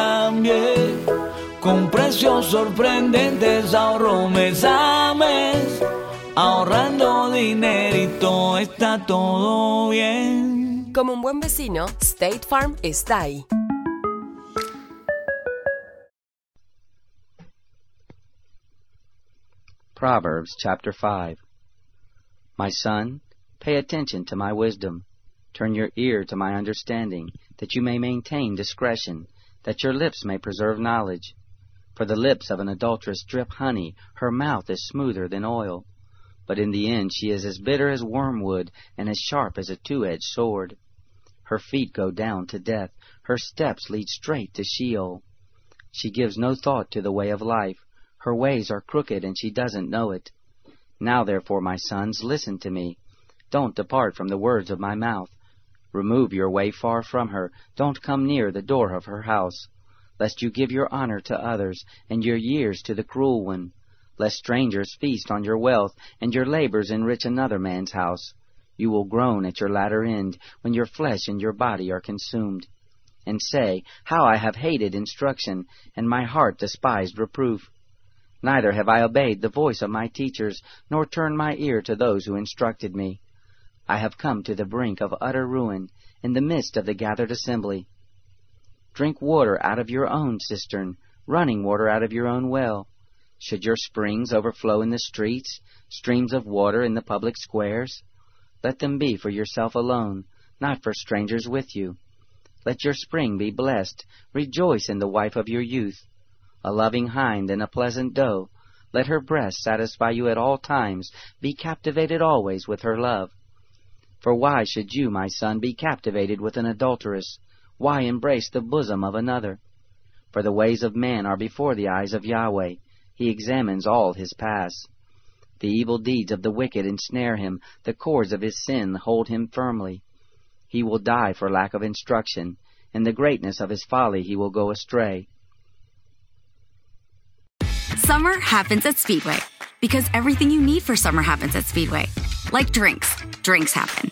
Con precios sorprendentes ahorro mes a mes. Ahorrando dinerito está todo bien. Como un buen vecino, State Farm está ahí. Proverbs chapter 5 My son, pay attention to my wisdom. Turn your ear to my understanding, that you may maintain discretion, that your lips may preserve knowledge. For the lips of an adulteress drip honey, her mouth is smoother than oil. But in the end she is as bitter as wormwood, and as sharp as a two-edged sword. Her feet go down to death, her steps lead straight to Sheol. She gives no thought to the way of life, her ways are crooked, and she doesn't know it. Now therefore, my sons, listen to me. Don't depart from the words of my mouth. Remove your way far from her. Don't come near the door of her house. Lest you give your honor to others, and your years to the cruel one. Lest strangers feast on your wealth, and your labors enrich another man's house. You will groan at your latter end, when your flesh and your body are consumed. And say, How I have hated instruction, and my heart despised reproof. Neither have I obeyed the voice of my teachers, nor turned my ear to those who instructed me. I have come to the brink of utter ruin, in the midst of the gathered assembly. Drink water out of your own cistern, running water out of your own well. Should your springs overflow in the streets, streams of water in the public squares? Let them be for yourself alone, not for strangers with you. Let your spring be blessed. Rejoice in the wife of your youth a loving hind and a pleasant doe. Let her breast satisfy you at all times. Be captivated always with her love. For why should you, my son, be captivated with an adulteress? Why embrace the bosom of another? For the ways of man are before the eyes of Yahweh. He examines all his paths. The evil deeds of the wicked ensnare him. The cords of his sin hold him firmly. He will die for lack of instruction. In the greatness of his folly he will go astray. Summer happens at Speedway because everything you need for summer happens at Speedway. Like drinks, drinks happen.